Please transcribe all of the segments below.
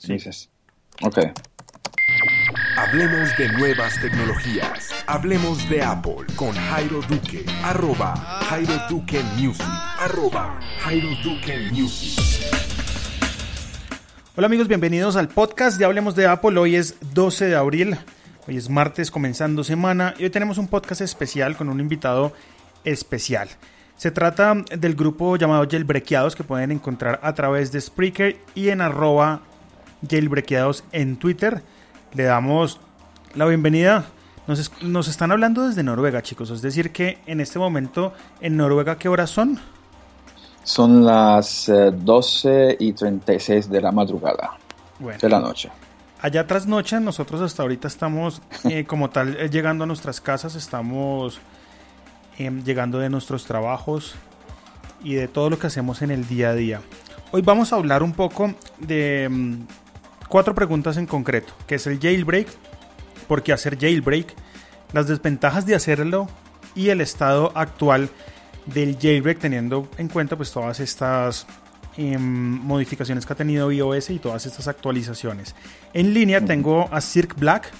Sí. Dices. Ok. Hablemos de nuevas tecnologías. Hablemos de Apple con Jairo Duque. Arroba Jairo Duque Music. Arroba Jairo Duque Music. Hola amigos, bienvenidos al podcast de Hablemos de Apple. Hoy es 12 de abril. Hoy es martes comenzando semana y hoy tenemos un podcast especial con un invitado especial. Se trata del grupo llamado Jailbreakeados que pueden encontrar a través de Spreaker y en arroba Jailbreakeados en Twitter. Le damos la bienvenida. Nos, nos, están hablando desde Noruega, chicos. Es decir, que en este momento en Noruega, ¿qué horas son? Son las 12 eh, y 36 de la madrugada de la noche. Allá tras noche, nosotros hasta ahorita estamos eh, como tal eh, llegando a nuestras casas, estamos llegando de nuestros trabajos y de todo lo que hacemos en el día a día. Hoy vamos a hablar un poco de em, cuatro preguntas en concreto, que es el jailbreak, por qué hacer jailbreak, las desventajas de hacerlo y el estado actual del jailbreak teniendo en cuenta pues todas estas em, modificaciones que ha tenido iOS y todas estas actualizaciones. En línea tengo a Cirque Black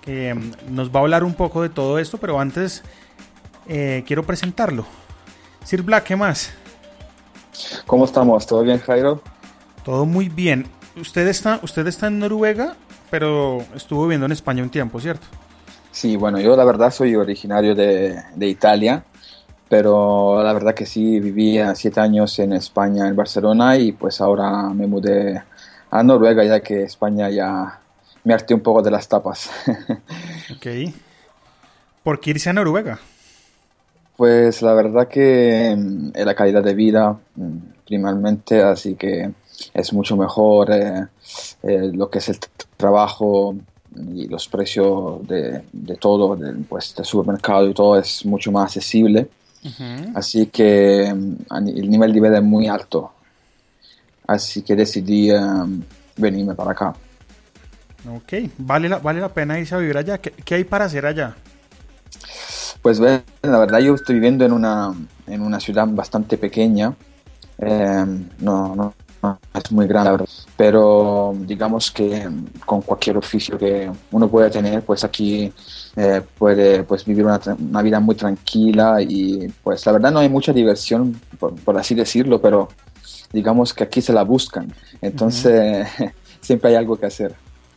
que nos va a hablar un poco de todo esto, pero antes eh, quiero presentarlo. Sir Black, ¿qué más? ¿Cómo estamos? ¿Todo bien, Jairo? Todo muy bien. Usted está, usted está en Noruega, pero estuvo viviendo en España un tiempo, ¿cierto? Sí, bueno, yo la verdad soy originario de, Italia, pero la verdad que sí, vivía siete años en España, en Barcelona, y pues ahora me mudé a Noruega, ya que España ya me harté un poco de las tapas. ok. ¿Por qué irse a Noruega? Pues la verdad que mm, la calidad de vida, mm, primeramente, así que es mucho mejor eh, eh, lo que es el trabajo y los precios de, todo, de, pues, del supermercado y todo es mucho más accesible. Así que mm, el nivel de vida es muy alto. Así que decidí venirme para acá. Ok, vale la, vale la pena irse a vivir allá. qué hay para hacer allá? Pues la verdad yo estoy viviendo en una, en una ciudad bastante pequeña, eh, no, no, es muy grande, pero digamos que con cualquier oficio que uno pueda tener, pues aquí eh, puede pues, vivir una, una, vida muy tranquila y pues la verdad no hay mucha diversión, por, así decirlo, pero digamos que aquí se la buscan, entonces siempre hay algo que hacer.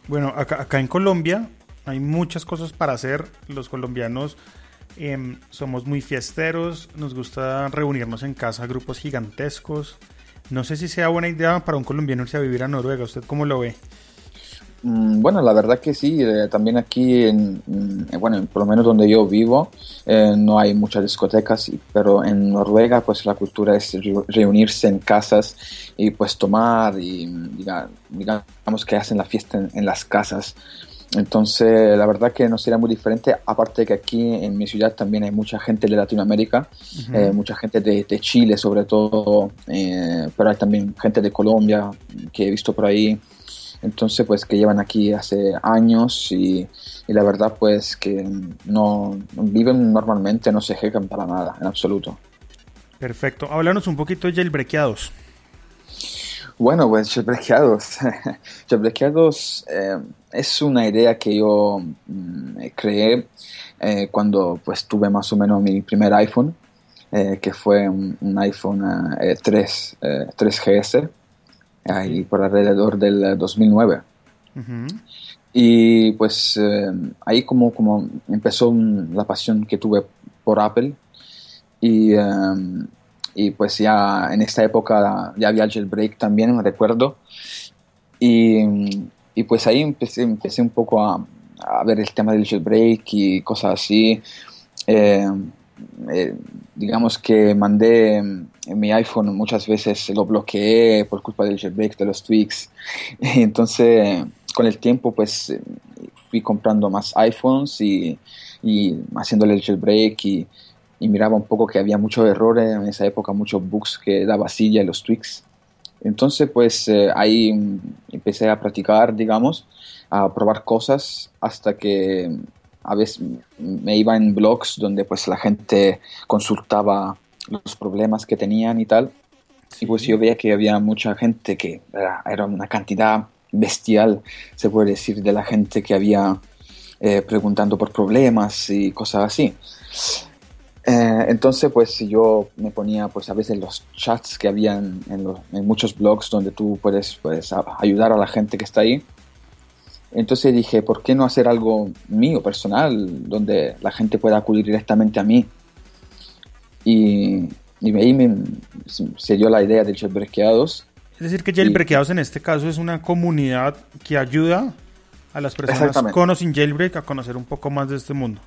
Bueno, acá, acá en Colombia hay muchas cosas para hacer, los colombianos Em, somos muy fiesteros, nos gusta reunirnos en casa, grupos gigantescos. No sé si sea buena idea para un colombiano irse a vivir a Noruega. ¿Usted cómo lo ve? Mm, bueno, la verdad que sí, eh, también aquí, en, bueno, por lo menos donde yo vivo, eh, no hay muchas discotecas, pero en Noruega pues la cultura es reunirse en casas y pues tomar y digamos que hacen la fiesta en las casas. Entonces, la verdad que no sería muy diferente, aparte de que aquí en mi ciudad también hay mucha gente de Latinoamérica, eh, mucha gente de, Chile sobre todo, eh, pero hay también gente de Colombia que he visto por ahí, entonces pues que llevan aquí hace años y, la verdad pues que no, viven normalmente, no se quejan para nada, en absoluto. Perfecto, háblanos un poquito de jailbreakeados. Bueno, pues jailbreakeados, jailbreakeados... Eh, es una idea que yo mm, creé eh, cuando pues tuve más o menos mi primer iPhone, eh, que fue un, iPhone 3, 3GS, ahí por alrededor del 2009. Y pues eh, ahí como, como empezó la pasión que tuve por Apple y, y pues ya en esta época ya había jailbreak también, me recuerdo. Y y pues ahí empecé, empecé un poco a, a ver el tema del jailbreak y cosas así. Eh, eh, digamos que mandé en mi iPhone muchas veces lo bloqueé por culpa del jailbreak, de los tweaks. Entonces, con el tiempo, pues fui comprando más iPhones y, y haciéndole el jailbreak y, y, miraba un poco que había muchos errores en esa época, muchos bugs que daba silla y los tweaks. Entonces, pues eh, ahí empecé a practicar, digamos, a probar cosas hasta que a veces me iba en blogs donde pues la gente consultaba los problemas que tenían y tal. Y pues yo veía que había mucha gente que era, una cantidad bestial, se puede decir, de la gente que había eh, preguntando por problemas y cosas así. Eh, entonces, pues yo me ponía, pues a veces los chats que habían en, en, muchos blogs donde tú puedes, puedes ayudar a la gente que está ahí. Entonces dije, ¿por qué no hacer algo mío, personal, donde la gente pueda acudir directamente a mí? Y, y ahí me, se dio la idea de Jailbreakeados. Es decir, que Jailbreakeados en este caso es una comunidad que ayuda a las personas con o sin jailbreak a conocer un poco más de este mundo.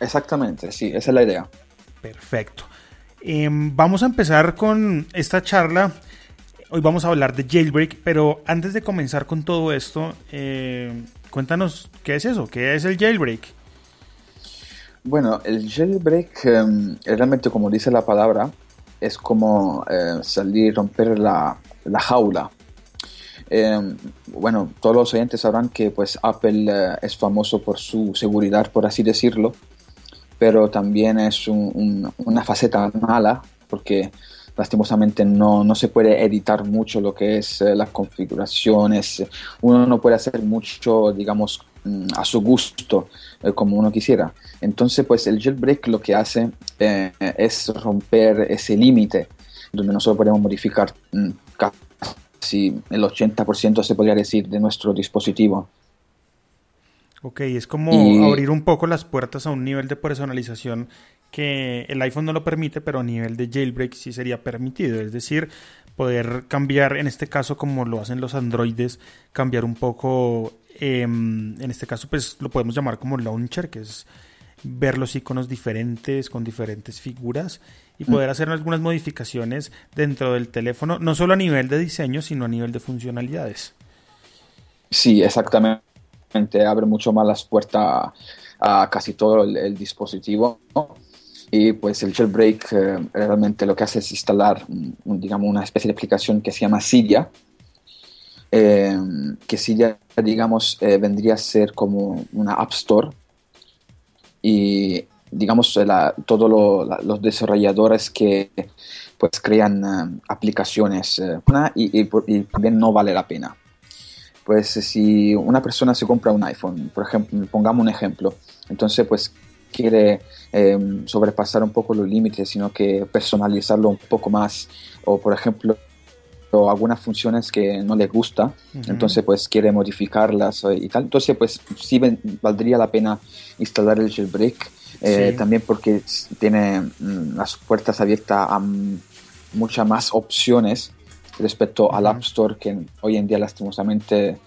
Exactamente, sí, esa es la idea. Perfecto. Em, vamos a empezar con esta charla. Hoy vamos a hablar de jailbreak, pero antes de comenzar con todo esto, eh, cuéntanos qué es eso, qué es el jailbreak. Bueno, el jailbreak, em, realmente como dice la palabra, es como eh, salir, romper la, la jaula. Em, bueno, todos los oyentes sabrán que pues Apple eh, es famoso por su seguridad, por así decirlo pero también es una faceta mala porque lastimosamente no, no, se puede editar mucho lo que es eh, las configuraciones, uno no puede hacer mucho, digamos, mm, a su gusto eh, como uno quisiera. Entonces, pues el jailbreak lo que hace eh, es romper ese límite donde nosotros podemos modificar mm, casi el 80% se podría decir de nuestro dispositivo. Ok, es como abrir un poco las puertas a un nivel de personalización que el iPhone no lo permite, pero a nivel de jailbreak sí sería permitido. Es decir, poder cambiar, en este caso como lo hacen los androides, cambiar un poco, em, en este caso pues lo podemos llamar como launcher, que es ver los iconos diferentes con diferentes figuras y mm. poder hacer algunas modificaciones dentro del teléfono, no solo a nivel de diseño, sino a nivel de funcionalidades. Sí, exactamente abre mucho más las puertas a, casi todo el, dispositivo. Y pues el jailbreak eh, realmente lo que hace es instalar, digamos, una especie de aplicación que se llama Cydia, eh, que Cydia, digamos, eh, vendría a ser como una App Store. Y, digamos, todos los desarrolladores que pues crean aplicaciones y, y, también no vale la pena pues si una persona se compra un iPhone, por ejemplo, pongamos un ejemplo, entonces pues quiere em, sobrepasar un poco los límites, sino que personalizarlo un poco más, o por ejemplo, algunas funciones que no le gusta, entonces pues quiere modificarlas y tal, entonces pues sí valdría la pena instalar el jailbreak, eh, también porque tiene mm, las puertas abiertas a muchas más opciones respecto al App Store que hoy en día lastimosamente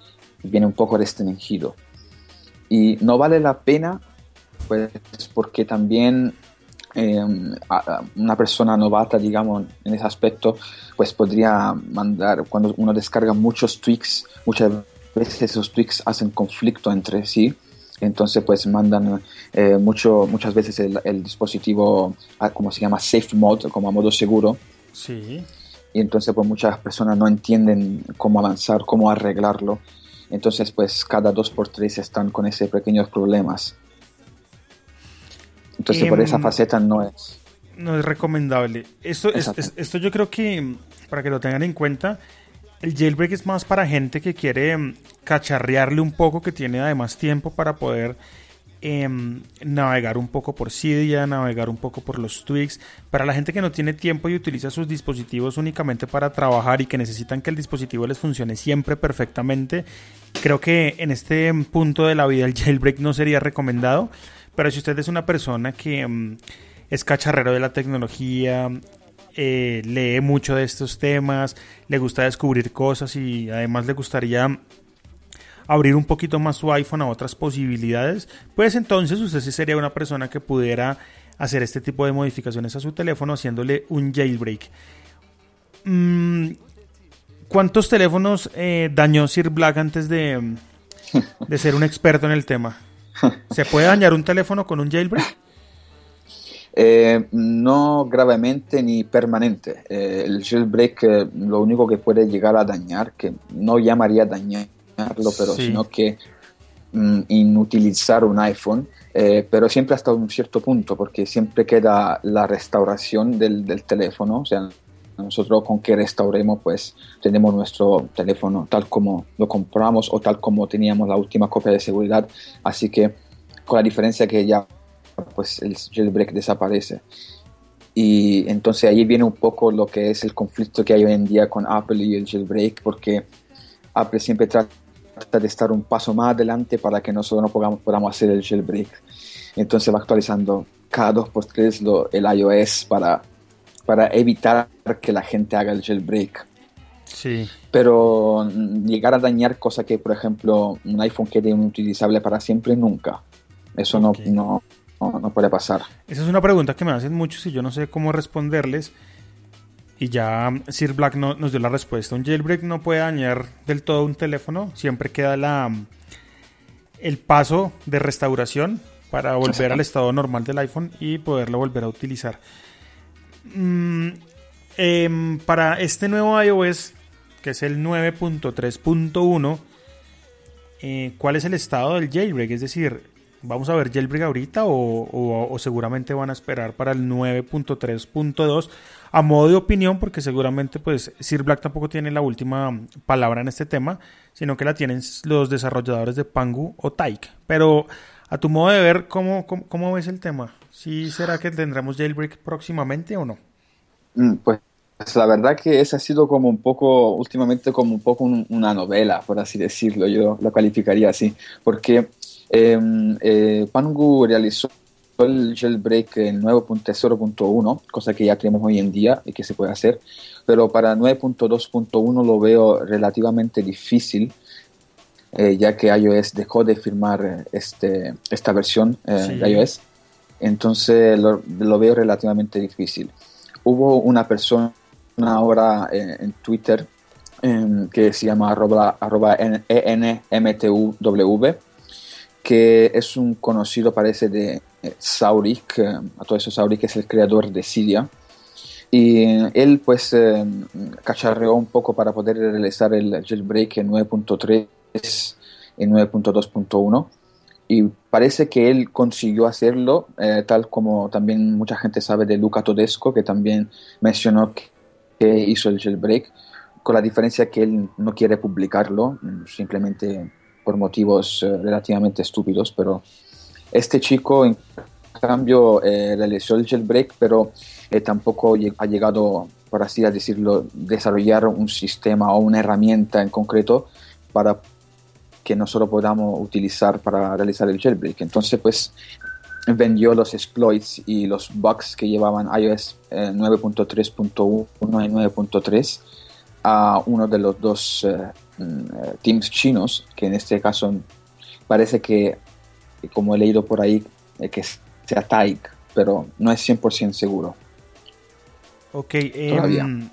viene un poco restringido. Y no vale la pena, pues porque también em, una persona novata, digamos, en ese aspecto, pues podría mandar, cuando uno descarga muchos tweaks, muchas veces esos tweaks hacen conflicto entre sí, entonces pues mandan eh, mucho, muchas veces el, el, dispositivo a, como se llama safe mode, como a modo seguro. Sí y entonces pues muchas personas no entienden cómo avanzar, cómo arreglarlo. Entonces pues cada dos por tres están con esos pequeños problemas. Entonces por esa em, faceta no es... No es recomendable. Esto, esto yo creo que, para que lo tengan en cuenta, el jailbreak es más para gente que quiere em, cacharrearle un poco, que tiene además tiempo para poder Em, navegar un poco por Cydia, navegar un poco por los tweaks. Para la gente que no tiene tiempo y utiliza sus dispositivos únicamente para trabajar y que necesitan que el dispositivo les funcione siempre perfectamente, creo que en este punto de la vida el jailbreak no sería recomendado. Pero si usted es una persona que em, es cacharrero de la tecnología, eh, lee mucho de estos temas, le gusta descubrir cosas y además le gustaría abrir un poquito más su iPhone a otras posibilidades, pues entonces usted sí sería una persona que pudiera hacer este tipo de modificaciones a su teléfono haciéndole un jailbreak. Mm, ¿Cuántos teléfonos eh, dañó Sir Black antes de, de ser un experto en el tema? ¿Se puede dañar un teléfono con un jailbreak? Eh, no gravemente ni permanente. Eh, el jailbreak lo único que puede llegar a dañar, que no llamaría dañar, pero sino que mm, inutilizar un iPhone, eh, pero siempre hasta un cierto punto, porque siempre queda la restauración del, del, teléfono, o sea, nosotros con que restauremos, pues tenemos nuestro teléfono tal como lo compramos o tal como teníamos la última copia de seguridad. Así que con la diferencia que ya pues el jailbreak desaparece. Y entonces ahí viene un poco lo que es el conflicto que hay hoy en día con Apple y el jailbreak, porque Apple siempre trata de estar un paso más adelante para que nosotros no podamos, podamos hacer el jailbreak. Entonces va actualizando cada dos por tres el iOS para, para evitar que la gente haga el jailbreak. Sí. Pero llegar a dañar cosas que, por ejemplo, un iPhone quede inutilizable para siempre, nunca. Eso no, no, no, puede pasar. Esa es una pregunta que me hacen muchos y yo no sé cómo responderles. Y ya Sir Black no, nos dio la respuesta. Un jailbreak no puede dañar del todo un teléfono. Siempre queda la, el paso de restauración para volver al estado normal del iPhone y poderlo volver a utilizar. Mm, em, para este nuevo iOS, que es el 9.3.1, eh, ¿cuál es el estado del jailbreak? Es decir, ¿Vamos a ver jailbreak ahorita o, seguramente van a esperar para el 9.3.2 a modo de opinión porque seguramente pues Sir Black tampoco tiene la última palabra en este tema sino que la tienen los desarrolladores de Pangu o Taik pero a tu modo de ver ¿cómo, cómo, ves el tema? ¿Sí será que tendremos jailbreak próximamente o no? Mm, pues la verdad que esa ha sido como un poco, últimamente como un poco una novela, por así decirlo, yo la calificaría así, porque Pangu realizó el jailbreak en 9.0.1, cosa que ya tenemos hoy en día y que se puede hacer, pero para 9.2.1 lo veo relativamente difícil, eh, ya que iOS dejó de firmar este, esta versión eh, de iOS, entonces lo, veo relativamente difícil. Hubo una persona ahora en Twitter em, que se llama arroba, arroba ENMTUW, que es un conocido, parece, de eh, Saurik, eh, a todo eso Saurik es el creador de Cydia, y él pues eh, cacharreó un poco para poder realizar el jailbreak en 9.3 y 9.2.1 y parece que él consiguió hacerlo, tal como también mucha gente sabe de Luca Todesco, que también mencionó que hizo el jailbreak, con la diferencia que él no quiere publicarlo, simplemente por motivos eh, relativamente estúpidos, pero este chico en cambio eh, realizó el jailbreak, pero eh, tampoco ha llegado, por así decirlo, desarrollar un sistema o una herramienta en concreto para que nosotros podamos utilizar para realizar el jailbreak. Entonces, pues vendió los exploits y los bugs que llevaban iOS 9.3.1 y 9.3 a uno de los dos Mm, eh, teams chinos, que en este caso parece que, como he leído por ahí, eh, que sea Taik, pero no es 100% seguro. Ok, em,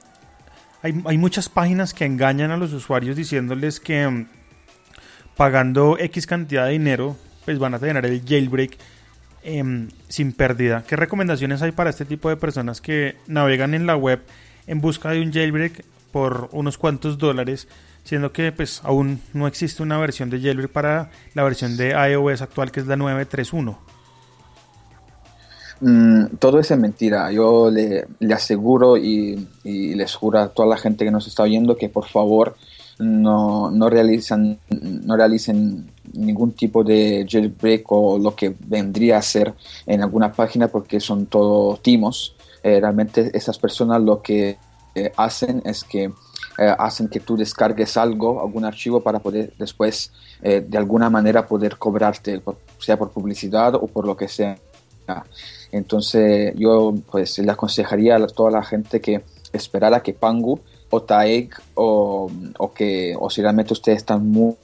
hay, hay, muchas páginas que engañan a los usuarios diciéndoles que em, pagando X cantidad de dinero, pues van a tener el jailbreak em, sin pérdida. ¿Qué recomendaciones hay para este tipo de personas que navegan en la web en busca de un jailbreak por unos cuantos dólares? siendo que pues aún no existe una versión de jailbreak para la versión de iOS actual que es la 9.3.1. Mm, todo eso es mentira. Yo le, aseguro y, les juro a toda la gente que nos está oyendo que por favor no, no, realizan, no realicen ningún tipo de jailbreak o lo que vendría a ser en alguna página porque son todos timos. Eh, realmente esas personas lo que hacen es que eh, hacen que tú descargues algo, algún archivo para poder después eh, de alguna manera poder cobrarte, sea por publicidad o por lo que sea. Entonces yo pues le aconsejaría a toda la gente que esperara que Pangu o Taeg o, o que o si realmente ustedes están muy,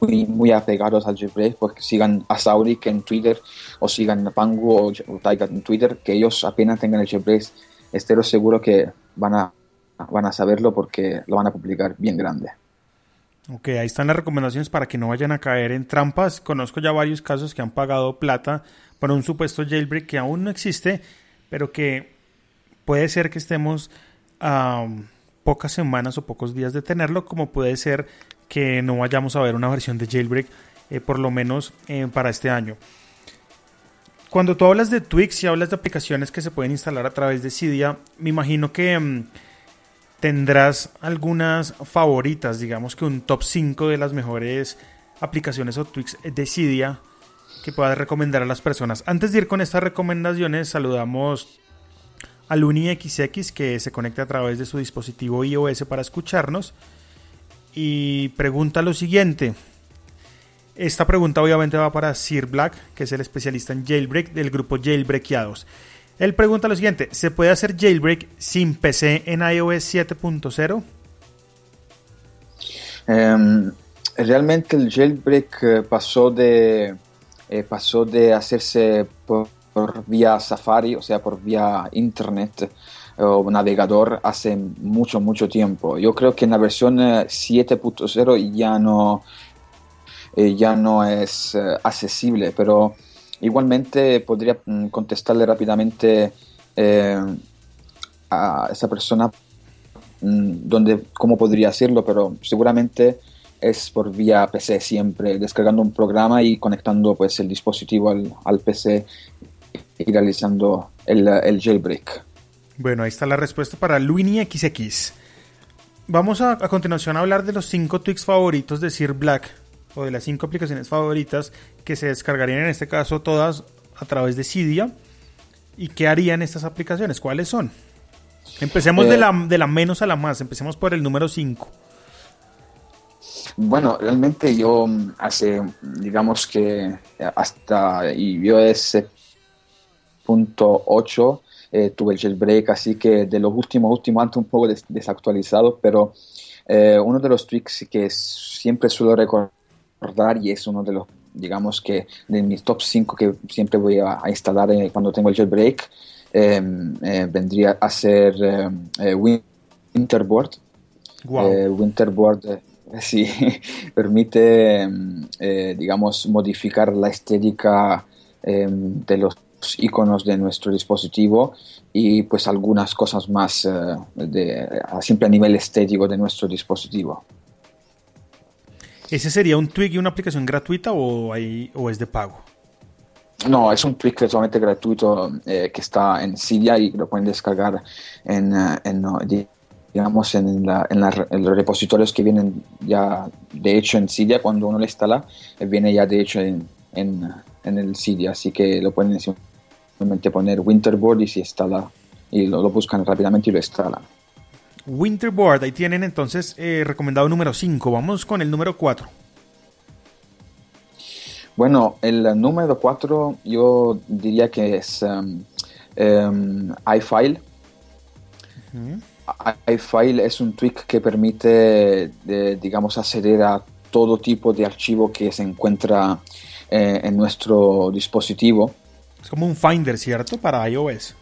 muy, apegados al jailbreak, pues sigan a Saurik en Twitter o sigan a Pangu o, o Taeg en Twitter, que ellos apenas tengan el jailbreak, estero seguro que van a van a saberlo porque lo van a publicar bien grande. Ok, ahí están las recomendaciones para que no vayan a caer en trampas. Conozco ya varios casos que han pagado plata por un supuesto jailbreak que aún no existe, pero que puede ser que estemos a pocas semanas o pocos días de tenerlo, como puede ser que no vayamos a ver una versión de jailbreak eh, por lo menos eh, para este año. Cuando tú hablas de Twix y hablas de aplicaciones que se pueden instalar a través de Cydia, me imagino que... Mm, tendrás algunas favoritas, digamos que un top 5 de las mejores aplicaciones o tweaks de Cydia que puedas recomendar a las personas. Antes de ir con estas recomendaciones, saludamos al UniXX que se conecta a través de su dispositivo iOS para escucharnos y pregunta lo siguiente. Esta pregunta obviamente va para Sir Black, que es el especialista en jailbreak del grupo Jailbreakeados. Él pregunta lo siguiente, ¿se puede hacer jailbreak sin PC en iOS 7.0? Em, realmente el jailbreak eh, pasó de, eh, pasó de hacerse por, vía Safari, o sea, por vía Internet o navegador hace mucho, mucho tiempo. Yo creo que en la versión 7.0 eh, ya no, ya no es accesible, pero igualmente podría mm, contestarle rápidamente a esa persona mm, donde, cómo podría hacerlo, pero seguramente es por vía PC siempre, descargando un programa y conectando pues el dispositivo al, PC y realizando el, el, jailbreak. Bueno, ahí está la respuesta para Luini XX. Vamos a, a continuación a hablar de los 5 tweaks favoritos de Sir Black, o de las 5 aplicaciones favoritas que se descargarían en este caso todas a través de Cydia. ¿Y qué harían estas aplicaciones? ¿Cuáles son? Empecemos de, eh, la, de la menos a la más, empecemos por el número 5. Bueno, realmente yo mm, hace, digamos que hasta iOS punto 8 eh, tuve el jailbreak, así que de los últimos, últimos, antes un poco desactualizado, pero eh, uno de los tweaks que siempre suelo recordar y es uno de los, digamos que de mis top 5 que siempre voy a, instalar eh, cuando tengo el jailbreak, em, vendría a ser em, Winterboard. Winterboard Sí, permite, eh, digamos, modificar la estética em, de los iconos de nuestro dispositivo y pues algunas cosas más eh, de, siempre a nivel estético de nuestro dispositivo. ¿Ese sería un tweak y una aplicación gratuita o, hay, o es de pago? No, es un tweak totalmente gratuito eh, que está en Cydia y lo pueden descargar en, en digamos, en, los repositorios que vienen ya de hecho en Cydia, cuando uno lo instala, eh, viene ya de hecho en, el Cydia, así que lo pueden simplemente poner Winterboard y se instala, y lo, buscan rápidamente y lo instalan. Winterboard, ahí tienen entonces eh, recomendado número 5, vamos con el número 4. Bueno, el número 4 yo diría que es um, um, iFile iFile es un tweak que permite, digamos, acceder a todo tipo de archivo que se encuentra eh, en nuestro dispositivo. Es como un Finder, ¿cierto? Para iOS.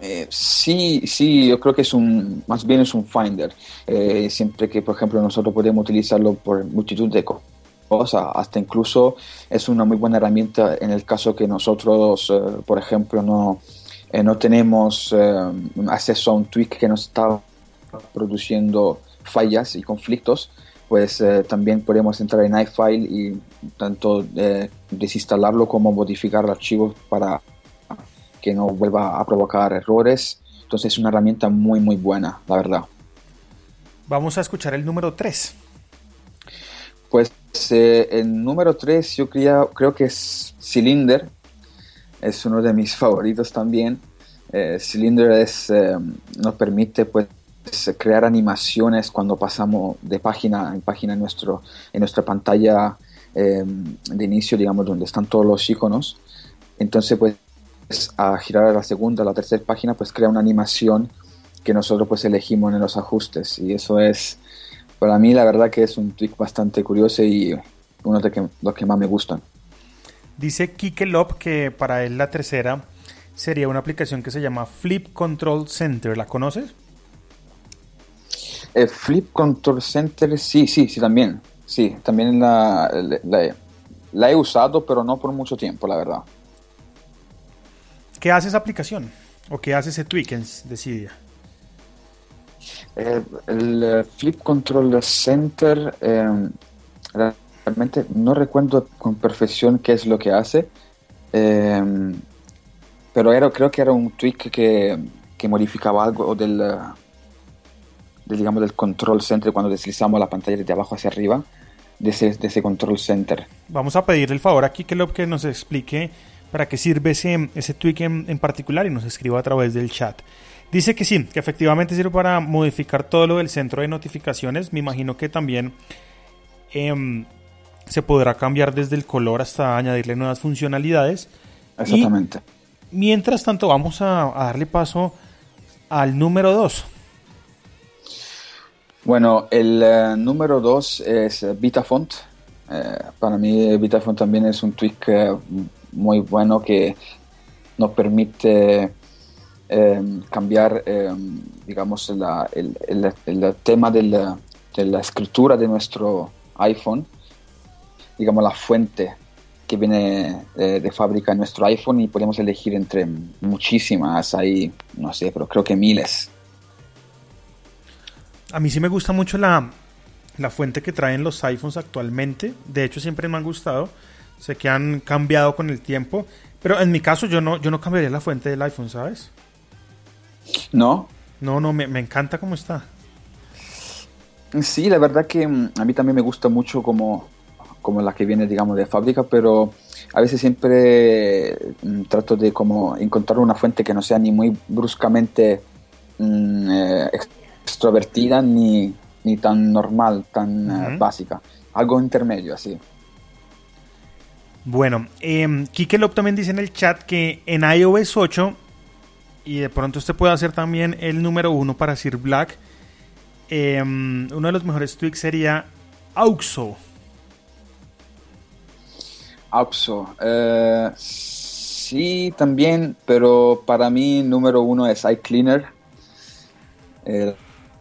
Eh, sí, sí, yo creo que es un, más bien es un Finder. Eh, siempre que, por ejemplo, nosotros podemos utilizarlo por multitud de cosas, hasta incluso es una muy buena herramienta en el caso que nosotros, por ejemplo, no, eh, no tenemos eh, acceso a un tweak que nos está produciendo fallas y conflictos, pues eh, también podemos entrar en iFile y tanto desinstalarlo como modificar el archivo para que no vuelva a provocar errores. Entonces es una herramienta muy muy buena, la verdad. Vamos a escuchar el número 3. Pues el número 3 yo creo, creo que es Cylinder, es uno de mis favoritos también. Eh, Cylinder es, eh, nos permite pues crear animaciones cuando pasamos de página en página en, nuestro, en nuestra pantalla eh, de inicio, digamos, donde están todos los iconos. Entonces, pues, a girar a la segunda, a la tercera página, pues crea una animación que nosotros pues elegimos en los ajustes. Y eso es, para mí, la verdad que es un trick bastante curioso y uno de los que más me gustan. Dice Kike Lop que para él la tercera sería una aplicación que se llama Flip Control Center. ¿La conoces? Eh, Flip Control Center, sí, sí, sí, también. Sí, también la, la, he usado, pero no por mucho tiempo, la verdad. ¿Qué hace esa aplicación? ¿O qué hace ese tweak en Decidia? Eh, el eh, Flip Control Center realmente no recuerdo con perfección qué es lo que hace, em, pero era, creo que era un tweak que, que modificaba algo del, digamos, del control center cuando deslizamos la pantalla de abajo hacia arriba, de ese, de ese control center. Vamos a pedir el favor aquí que lo que nos explique para qué sirve ese, ese tweak en, en particular y nos escriba a través del chat. Dice que sí, que efectivamente sirve para modificar todo lo del centro de notificaciones. Me imagino que también em, se podrá cambiar desde el color hasta añadirle nuevas funcionalidades. Exactamente. Y mientras tanto, vamos a, a darle paso al número 2. Bueno, el uh, número 2 es VitaFont. Eh, para mí VitaFont también es un tweak uh, muy bueno que nos permite eh, cambiar, eh, digamos, el, el, el, tema de la, de la, escritura de nuestro iPhone, digamos, la fuente que viene eh, de fábrica en nuestro iPhone y podemos elegir entre muchísimas, hay, no sé, pero creo que miles. A mí sí me gusta mucho la, la fuente que traen los iPhones actualmente. De hecho, siempre me han gustado. Sé que han cambiado con el tiempo. Pero en mi caso, yo no, yo no cambiaría la fuente del iPhone, ¿sabes? ¿No? No, no, me, me encanta cómo está. Sí, la verdad que mm, a mí también me gusta mucho como, como la que viene, digamos, de fábrica, pero a veces siempre mm, trato de como encontrar una fuente que no sea ni muy bruscamente mm, eh, extrovertida ni, ni, tan normal, tan uh -huh. uh, básica. Algo intermedio, así. Bueno, eh, Kike Lop también dice en el chat que en iOS 8 y de pronto usted puede hacer también el número uno para Sir Black. Eh, uno de los mejores tweaks sería Auxo. Auxo. Uh, sí, también, pero para mí número uno es iCleaner. Eh,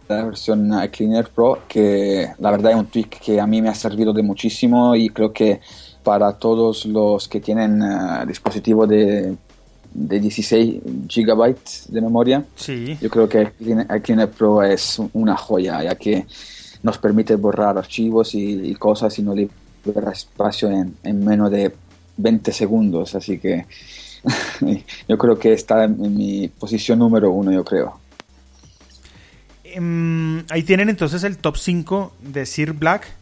la versión iCleaner Pro, que la verdad es un tweak que a mí me ha servido de muchísimo y creo que para todos los que tienen uh, dispositivo de de 16 gigabytes de memoria. Sí. Yo creo que iCleaner Pro es una joya, ya que nos permite borrar archivos y, y cosas y no libera espacio en, en, menos de 20 segundos. Así que yo creo que está en, en mi posición número uno, yo creo. Um, ahí tienen entonces el top 5 de Sir Black.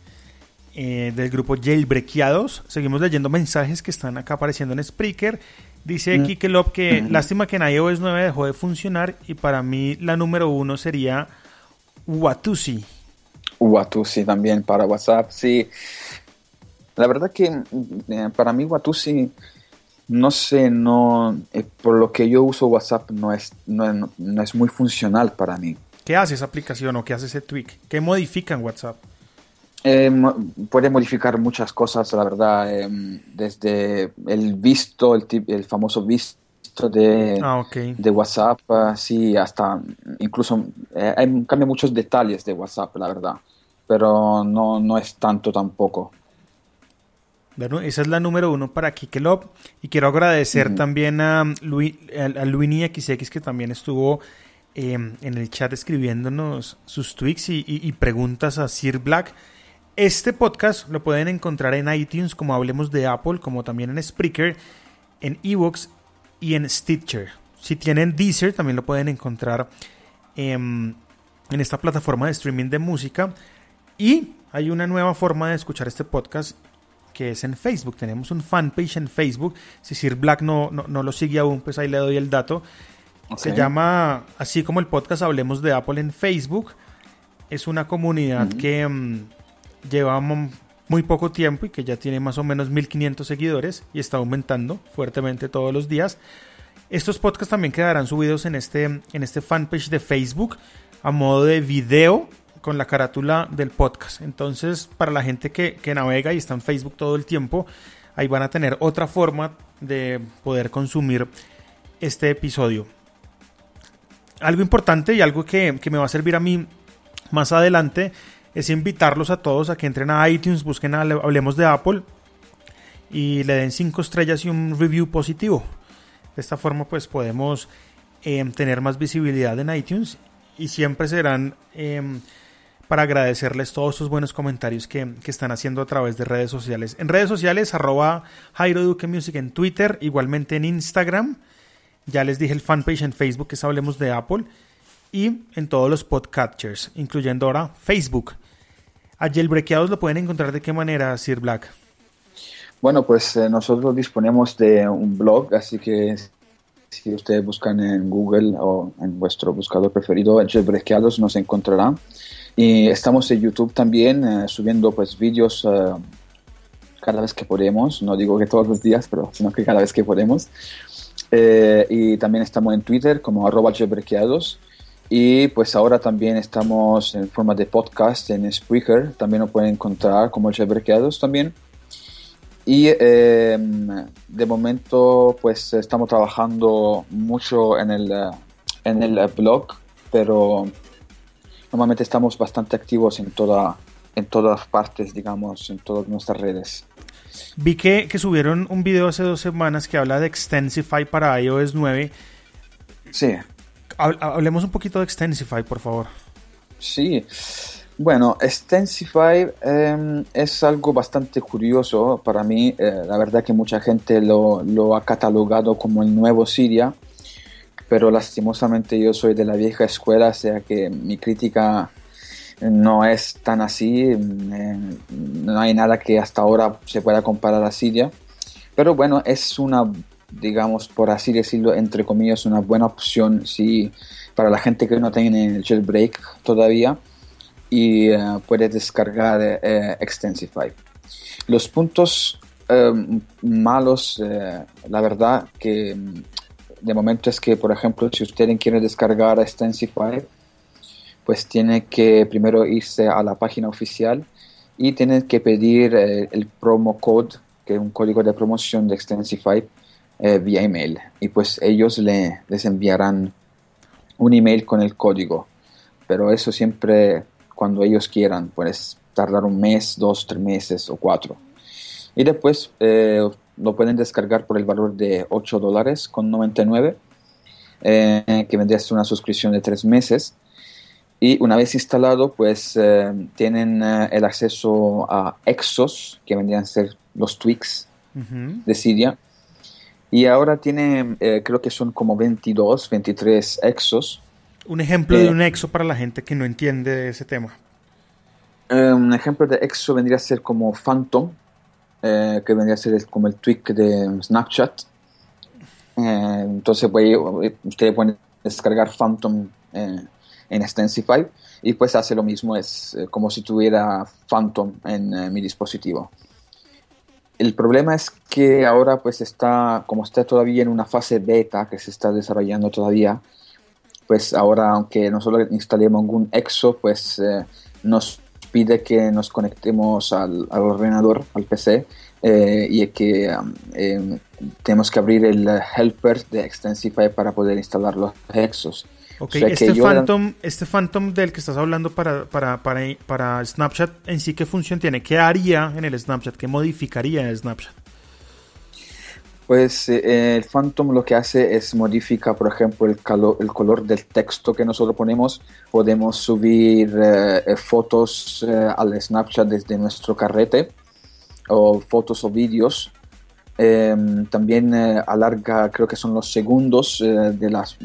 Eh, del grupo Jailbreakeados. Seguimos leyendo mensajes que están acá apareciendo en Spreaker. Dice mm. Kike Lop que lástima que en iOS 9 dejó de funcionar y para mí la número uno sería Watusi. Watusi también para WhatsApp, sí. La verdad que eh, para mí Watusi, no sé, no, eh, por lo que yo uso WhatsApp no es, no, no es muy funcional para mí. ¿Qué hace esa aplicación o qué hace ese tweak? ¿Qué modifica en WhatsApp? Eh, puede modificar muchas cosas, la verdad, eh, desde el visto, el, el famoso visto de, ah, okay. de WhatsApp, así hasta incluso eh, cambia muchos detalles de WhatsApp, la verdad, pero no, no es tanto tampoco. Bueno, esa es la número uno para Kikelop y quiero agradecer mm también a, Luis, a, a Luini XX que también estuvo eh, en el chat escribiéndonos sus tweets y, y, y preguntas a Sir Black. Este podcast lo pueden encontrar en iTunes como Hablemos de Apple, como también en Spreaker, en Evox y en Stitcher. Si tienen Deezer, también lo pueden encontrar en, en esta plataforma de streaming de música. Y hay una nueva forma de escuchar este podcast que es en Facebook. Tenemos un fanpage en Facebook. Si Sir Black no, no, no lo sigue aún, pues ahí le doy el dato. Okay. Se llama, así como el podcast Hablemos de Apple en Facebook. Es una comunidad que um, lleva muy poco tiempo y que ya tiene más o menos 1500 seguidores y está aumentando fuertemente todos los días. Estos podcasts también quedarán subidos en este, en este fanpage de Facebook a modo de video con la carátula del podcast. Entonces, para la gente que, que navega y está en Facebook todo el tiempo, ahí van a tener otra forma de poder consumir este episodio. Algo importante y algo que, que me va a servir a mí más adelante es invitarlos a todos a que entren a iTunes, busquen a Hablemos de Apple y le den 5 estrellas y un review positivo. De esta forma pues podemos eh, tener más visibilidad en iTunes y siempre serán eh, para agradecerles todos esos buenos comentarios que, que, están haciendo a través de redes sociales. En redes sociales, arroba Jairo Duque Music en Twitter, igualmente en Instagram. Ya les dije el fanpage en Facebook que es Hablemos de Apple. y en todos los podcatchers, incluyendo ahora Facebook. A Jailbreakeados lo pueden encontrar de qué manera, Sir Black. Bueno, pues eh, nosotros disponemos de un blog, así que si ustedes buscan en Google o en vuestro buscador preferido, Jailbreakeados nos encontrarán. Y estamos en YouTube también eh, subiendo pues vídeos eh, cada vez que podemos, no digo que todos los días, pero sino que cada vez que podemos. y también estamos en Twitter como arroba jailbreakeados. Y pues ahora también estamos en forma de podcast en Spreaker, también lo pueden encontrar como Jailbreakeados también. Y em, de momento pues estamos trabajando mucho en el, en el blog, pero normalmente estamos bastante activos en, toda, en todas partes, digamos, en todas nuestras redes. Vi que, que subieron un video hace dos semanas que habla de Extensify para iOS 9. Sí. Hablemos un poquito de Extensify, por favor. Sí. Bueno, Extensify em, es algo bastante curioso para mí. Eh, la verdad que mucha gente lo, ha catalogado como el nuevo Siria, pero lastimosamente yo soy de la vieja escuela, o sea que mi crítica no es tan así. Em, no hay nada que hasta ahora se pueda comparar a Siria. Pero bueno, es una, digamos, por así decirlo, entre comillas, una buena opción si, para la gente que no tiene el jailbreak todavía y eh, puedes descargar eh, Extensify. Los puntos eh, malos, la verdad que mm, de momento es que, por ejemplo, si usted quiere descargar Extensify, pues tiene que primero irse a la página oficial y tiene que pedir el promo code, que es un código de promoción de Extensify, vía email. Y pues ellos le, les enviarán un email con el código. Pero eso siempre cuando ellos quieran. Puedes tardar un mes, dos, tres meses o cuatro. Y después eh, lo pueden descargar por el valor de 8 dólares con 99, eh, que vendría a ser una suscripción de tres meses. Y una vez instalado, pues eh, tienen el acceso a Exos, que vendrían a ser los tweaks de Cydia. Y ahora tiene, creo que son como 22, 23 Exos un ejemplo de eh, un exo para la gente que no entiende ese tema. Eh, un ejemplo de exo vendría a ser como Phantom, eh, que vendría a ser como el tweak de Snapchat. entonces, pues, ustedes pueden descargar Phantom en Extensify y pues hace lo mismo, es como si tuviera Phantom en mi dispositivo. El problema es que ahora pues está, como está todavía en una fase beta que se está desarrollando todavía, pues ahora aunque nosotros instalemos algún EXO, pues eh, nos pide que nos conectemos al, ordenador, al PC, eh, y que um, em, tenemos que abrir el helper de Extensify para poder instalar los exos. Ok, este, Phantom, este Phantom del que estás hablando para, para, para, para Snapchat, ¿en sí qué función tiene? ¿Qué haría en el Snapchat? ¿Qué modificaría en el Snapchat? Pues eh, el Phantom lo que hace es modifica, por ejemplo, el, el color del texto que nosotros ponemos. Podemos subir eh, eh, fotos al Snapchat desde nuestro carrete o fotos o vídeos. Em, también alarga, creo que son los segundos de, las,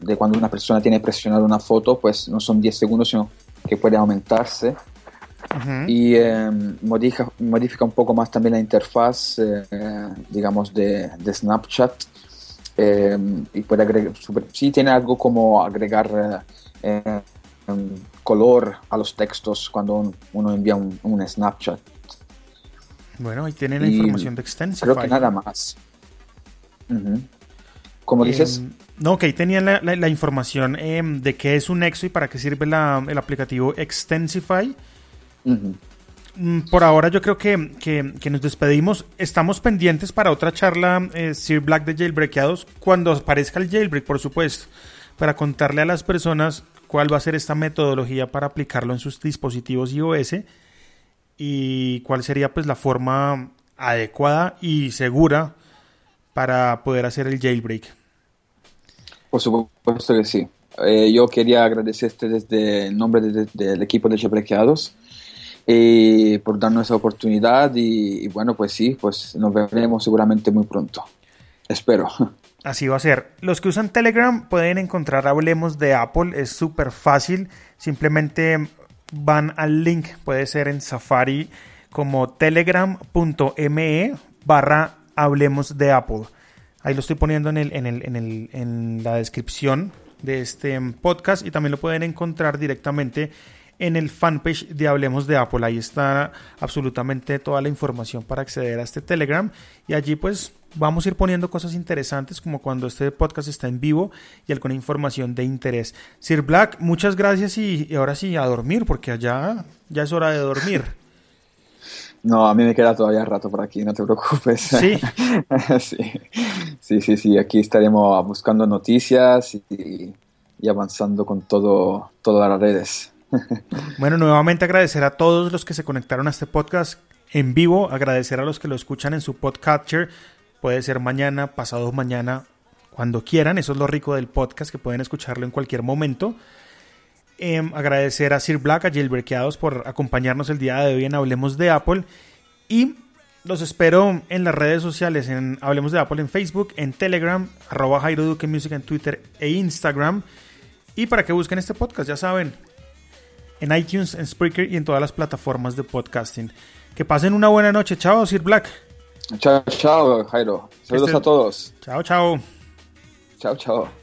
de cuando una persona tiene presionado una foto, pues no son 10 segundos, sino que puede aumentarse y em, modifica, modifica un poco más también la interfaz, eh, digamos, de, de Snapchat. Em, y puede agregar, sí tiene algo como agregar eh, em, color a los textos cuando uno envía un, un, Snapchat. Bueno, ahí tiene la información de Extensify. Creo que nada más. ¿Cómo dices? No, que ahí tenían la, la, información de qué es un Nexo y para qué sirve la, el aplicativo Extensify. Mm, por ahora yo creo que, que, nos despedimos. Estamos pendientes para otra charla, eh, Sir Black de Jailbreakeados, cuando aparezca el jailbreak, por supuesto, para contarle a las personas cuál va a ser esta metodología para aplicarlo en sus dispositivos iOS y cuál sería pues la forma adecuada y segura para poder hacer el jailbreak. Por supuesto que sí. Eh, yo quería agradecerte desde el nombre del equipo de Jailbreakeados eh, por darnos esa oportunidad y, bueno, pues sí, pues nos veremos seguramente muy pronto. Espero. Así va a ser. Los que usan Telegram pueden encontrar Hablemos de Apple. Es súper fácil. Simplemente van al link. Puede ser en Safari como telegram.me barra Hablemos de Apple. Ahí lo estoy poniendo en, el, en, el, en, el, en la descripción de este podcast y también lo pueden encontrar directamente en el fanpage de Hablemos de Apple. Ahí está absolutamente toda la información para acceder a este Telegram y allí pues vamos a ir poniendo cosas interesantes como cuando este podcast está en vivo y alguna información de interés. Sir Black, muchas gracias y, ahora sí a dormir porque allá ya es hora de dormir. No, a mí me queda todavía rato por aquí, no te preocupes. Sí. sí. Sí, sí, aquí estaremos buscando noticias y, avanzando con todo, todas las redes. Bueno, nuevamente agradecer a todos los que se conectaron a este podcast en vivo, agradecer a los que lo escuchan en su podcatcher, puede ser mañana, pasado mañana, cuando quieran, eso es lo rico del podcast, que pueden escucharlo en cualquier momento. Em, agradecer a Sir Black, a Jailbreakeados por acompañarnos el día de hoy en Hablemos de Apple y los espero en las redes sociales, en Hablemos de Apple en Facebook, en Telegram, arroba Jairo Duque Music en Twitter e Instagram. Y para que busquen este podcast, ya saben, en iTunes, en Spreaker y en todas las plataformas de podcasting. Que pasen una buena noche. Chao, Sir Black. Chao, chao, Jairo. Saludos a todos. Chao, chao. Chao, chao.